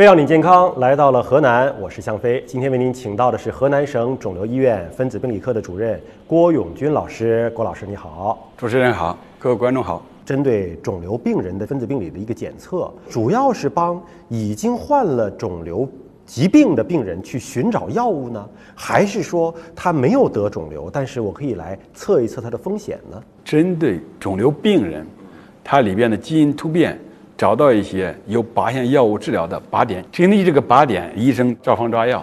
飞让你健康来到了河南，我是向飞。今天为您请到的是河南省肿瘤医院分子病理科的主任郭永军老师。郭老师你好，主持人好，各位观众好。针对肿瘤病人的分子病理的一个检测，主要是帮已经患了肿瘤疾病的病人去寻找药物呢，还是说他没有得肿瘤，但是我可以来测一测他的风险呢？针对肿瘤病人，它里边的基因突变。找到一些有靶向药物治疗的靶点，针对这个靶点，医生照方抓药，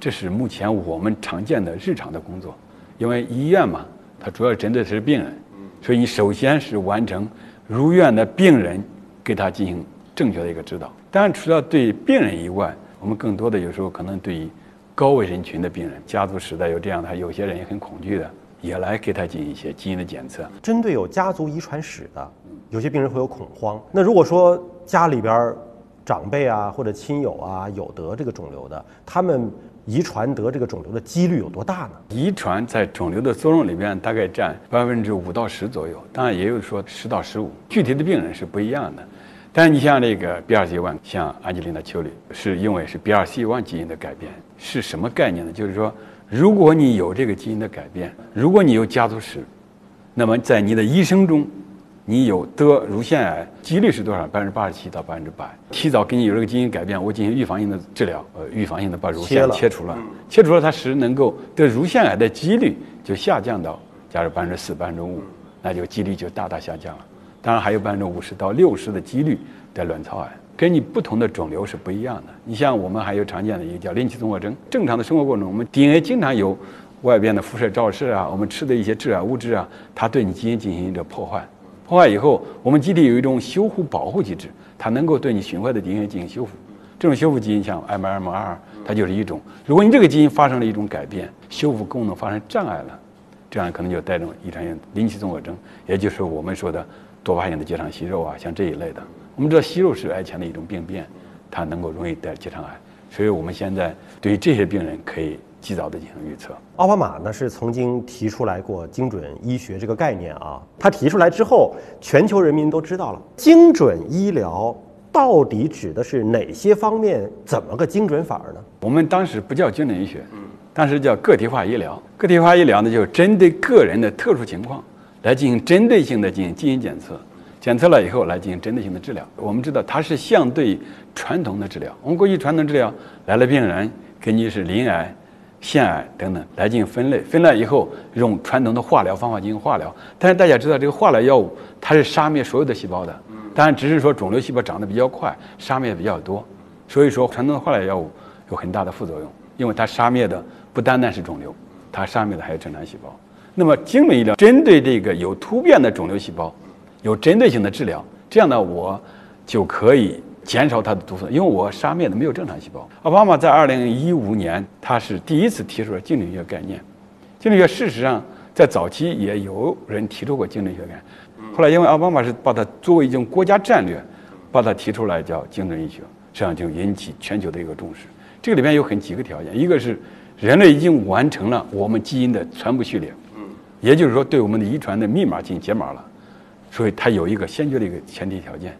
这是目前我们常见的日常的工作。因为医院嘛，它主要针对的是病人，所以你首先是完成入院的病人，给他进行正确的一个指导。当然，除了对病人以外，我们更多的有时候可能对于高危人群的病人，家族史的有这样的，有些人也很恐惧的，也来给他进行一些基因的检测。针对有家族遗传史的。有些病人会有恐慌。那如果说家里边长辈啊或者亲友啊有得这个肿瘤的，他们遗传得这个肿瘤的几率有多大呢？遗传在肿瘤的作用里面大概占百分之五到十左右，当然也有说十到十五，具体的病人是不一样的。但是你像这个 BRCA1，像安吉丽娜·丘里，是因为是 BRCA1 基因的改变，是什么概念呢？就是说，如果你有这个基因的改变，如果你有家族史，那么在你的一生中。你有得乳腺癌几率是多少？百分之八十七到百分之百。提早给你有这个基因改变，我进行预防性的治疗，呃，预防性的把乳腺切除了，切除了，它是能够得乳腺癌的几率就下降到，假如百分之四、百分之五，那就几率就大大下降了。当然还有百分之五十到六十的几率得卵巢癌，跟你不同的肿瘤是不一样的。你像我们还有常见的一个叫鳞起综合征，正常的生活过程中，我们 DNA 经常有外边的辐射照射啊，我们吃的一些致癌物质啊，它对你基因进行一个破坏。破坏以后，我们机体有一种修复保护机制，它能够对你损坏的 DNA 进行修复。这种修复基因像 MMR，它就是一种。如果你这个基因发生了一种改变，修复功能发生障碍了，这样可能就带动遗传性鳞起综合征，也就是我们说的多发性的结肠息肉啊，像这一类的。我们知道息肉是癌前的一种病变，它能够容易得结肠癌，所以我们现在对于这些病人可以。及早的进行预测。奥巴马呢是曾经提出来过精准医学这个概念啊，他提出来之后，全球人民都知道了。精准医疗到底指的是哪些方面？怎么个精准法呢？我们当时不叫精准医学，嗯当时叫个体化医疗。个体化医疗呢，就是针对个人的特殊情况来进行针对性的进行基因检测，检测了以后来进行针对性的治疗。我们知道它是相对传统的治疗。我们过去传统治疗来了病人，根据是鳞癌。腺癌等等来进行分类，分类以后用传统的化疗方法进行化疗。但是大家知道，这个化疗药物它是杀灭所有的细胞的，当然只是说肿瘤细胞长得比较快，杀灭比较多。所以说，传统的化疗药物有很大的副作用，因为它杀灭的不单单是肿瘤，它杀灭的还有正常细胞。那么精准医疗针对这个有突变的肿瘤细胞，有针对性的治疗，这样呢，我就可以。减少它的毒素，因为我杀灭的没有正常细胞。奥巴马在二零一五年，他是第一次提出了精准医学概念。精准医学事实上在早期也有人提出过精准医学概念，后来因为奥巴马是把它作为一种国家战略，把它提出来叫精准医学，实际上就引起全球的一个重视。这个里面有很几个条件，一个是人类已经完成了我们基因的全部序列，也就是说对我们的遗传的密码进行解码了，所以它有一个先决的一个前提条件。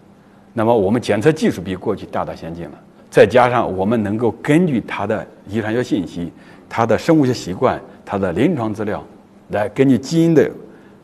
那么我们检测技术比过去大大先进了，再加上我们能够根据它的遗传学信息、它的生物学习惯、它的临床资料，来根据基因的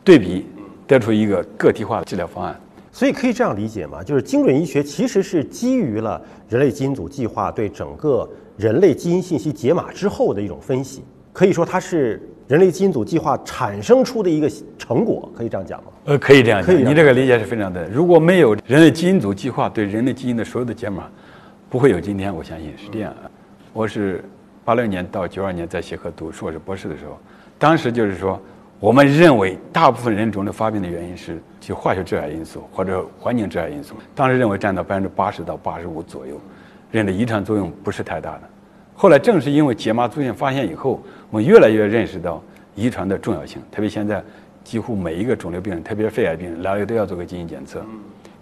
对比，得出一个个体化的治疗方案。所以可以这样理解吗？就是精准医学其实是基于了人类基因组计划对整个人类基因信息解码之后的一种分析。可以说它是人类基因组计划产生出的一个成果，可以这样讲吗？呃，可以这样讲。你这个理解是非常对。如果没有人类基因组计划对人类基因的所有的解码，不会有今天。我相信是这样。我是八六年到九二年在协和读硕士博士的时候，当时就是说，我们认为大部分人肿瘤发病的原因是其化学致癌因素或者环境致癌因素，当时认为占到百分之八十到八十五左右，人的遗传作用不是太大的。后来正是因为解码出现发现以后，我们越来越认识到遗传的重要性。特别现在，几乎每一个肿瘤病人，特别是肺癌病人，来了都要做个基因检测。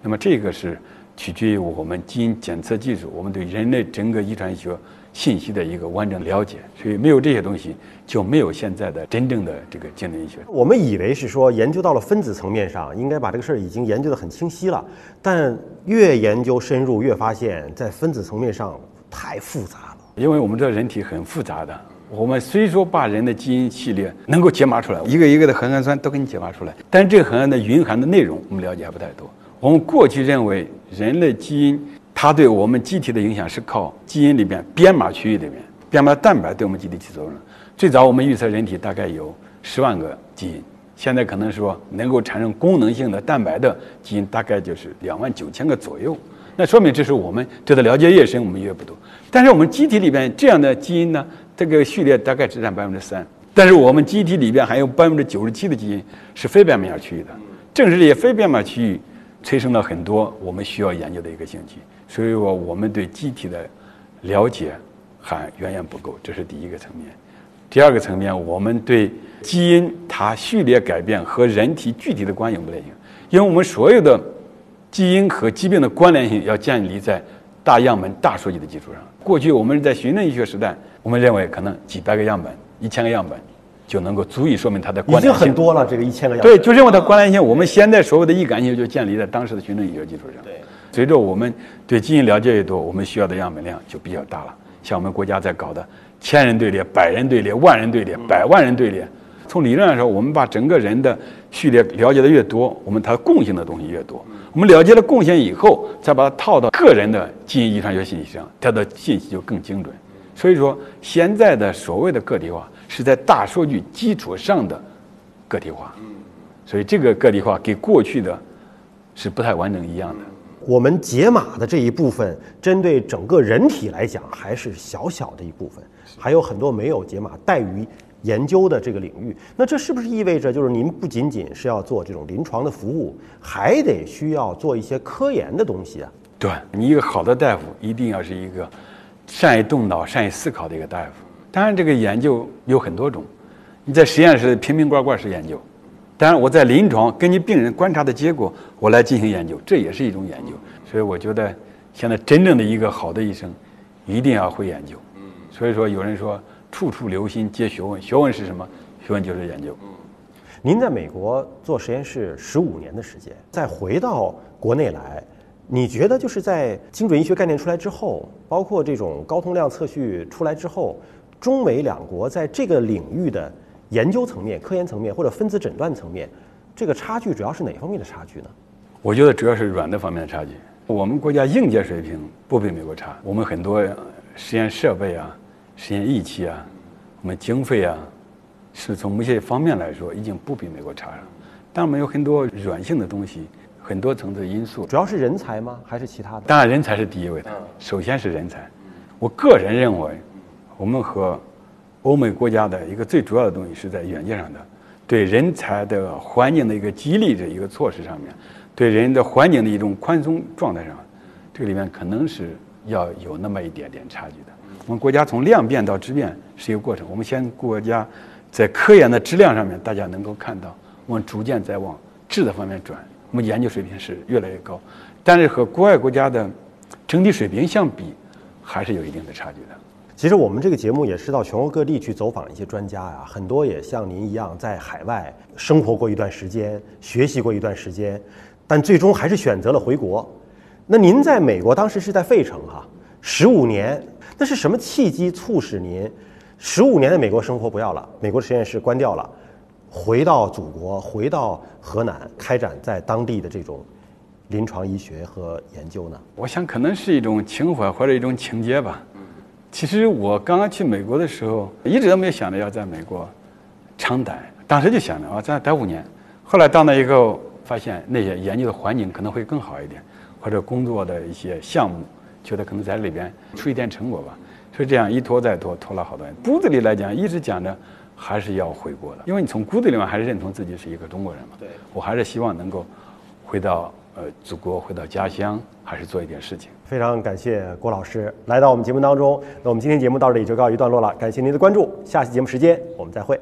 那么这个是取决于我们基因检测技术，我们对人类整个遗传学信息的一个完整了解。所以没有这些东西，就没有现在的真正的这个精神医学。我们以为是说研究到了分子层面上，应该把这个事儿已经研究得很清晰了，但越研究深入，越发现，在分子层面上太复杂了。因为我们知道人体很复杂的，我们虽说把人的基因系列能够解码出来，一个一个的核苷酸都给你解码出来，但这个核苷的蕴含的内容，我们了解还不太多。我们过去认为人类基因它对我们机体的影响是靠基因里边编码区域里面编码蛋白对我们机体起作用。最早我们预测人体大概有十万个基因，现在可能说能够产生功能性的蛋白的基因大概就是两万九千个左右。那说明这是我们对它了解越深，我们越不多。但是我们机体里边这样的基因呢，这个序列大概只占百分之三。但是我们机体里边还有百分之九十七的基因是非编码区域的，正是这些非编码区域。催生了很多我们需要研究的一个兴趣，所以说我们对机体的了解还远远不够，这是第一个层面。第二个层面，我们对基因它序列改变和人体具体的关系不联系，因为我们所有的基因和疾病的关联性要建立在大样本、大数据的基础上。过去我们在循证医学时代，我们认为可能几百个样本、一千个样本。就能够足以说明它的关联性。已经很多了，这个一千个样本。对，就认为它关联性。我们现在所有的易感性就建立在当时的循证医学基础上。对，随着我们对基因了解越多，我们需要的样本量就比较大了。像我们国家在搞的千人队列、百人队列、万人队列、百万人队列，从理论上说，我们把整个人的序列了解的越多，我们它共性的东西越多。我们了解了共性以后，再把它套到个人的基因遗传学信息上，它的信息就更精准。所以说，现在的所谓的个体化。是在大数据基础上的个体化，所以这个个体化跟过去的是不太完整一样的。我们解码的这一部分，针对整个人体来讲，还是小小的一部分，还有很多没有解码待于研究的这个领域。那这是不是意味着，就是您不仅仅是要做这种临床的服务，还得需要做一些科研的东西啊？对你一个好的大夫，一定要是一个善于动脑、善于思考的一个大夫。当然，这个研究有很多种。你在实验室瓶瓶罐罐是研究，当然我在临床根据病人观察的结果，我来进行研究，这也是一种研究。所以我觉得，现在真正的一个好的医生，一定要会研究。所以说，有人说处处留心皆学问，学问是什么？学问就是研究。您在美国做实验室十五年的时间，再回到国内来。你觉得就是在精准医学概念出来之后，包括这种高通量测序出来之后，中美两国在这个领域的研究层面、科研层面或者分子诊断层面，这个差距主要是哪方面的差距呢？我觉得主要是软的方面的差距。我们国家硬件水平不比美国差，我们很多实验设备啊、实验仪器啊、我们经费啊，是从某些方面来说已经不比美国差了。但我们有很多软性的东西。很多层次因素，主要是人才吗？还是其他的？当然，人才是第一位的。首先是人才。我个人认为，我们和欧美国家的一个最主要的东西是在软件上的，对人才的环境的一个激励的一个措施上面，对人的环境的一种宽松状态上，这个里面可能是要有那么一点点差距的。我们国家从量变到质变是一个过程。我们现国家在科研的质量上面，大家能够看到，我们逐渐在往质的方面转。我们研究水平是越来越高，但是和国外国家的整体水平相比，还是有一定的差距的。其实我们这个节目也是到全国各地去走访一些专家啊，很多也像您一样在海外生活过一段时间，学习过一段时间，但最终还是选择了回国。那您在美国当时是在费城哈，十五年，那是什么契机促使您十五年的美国生活不要了，美国实验室关掉了？回到祖国，回到河南，开展在当地的这种临床医学和研究呢？我想可能是一种情怀或者一种情节吧。其实我刚刚去美国的时候，一直都没有想着要在美国长待，当时就想着啊，再待五年。后来到那以后，发现那些研究的环境可能会更好一点，或者工作的一些项目，觉得可能在里边出一点成果吧。所以这样一拖再拖，拖了好多年。骨子里来讲，一直讲着。还是要回国的，因为你从骨子里面还是认同自己是一个中国人嘛。对，我还是希望能够回到呃祖国，回到家乡，还是做一点事情。非常感谢郭老师来到我们节目当中。那我们今天节目到这里就告一段落了，感谢您的关注，下期节目时间我们再会。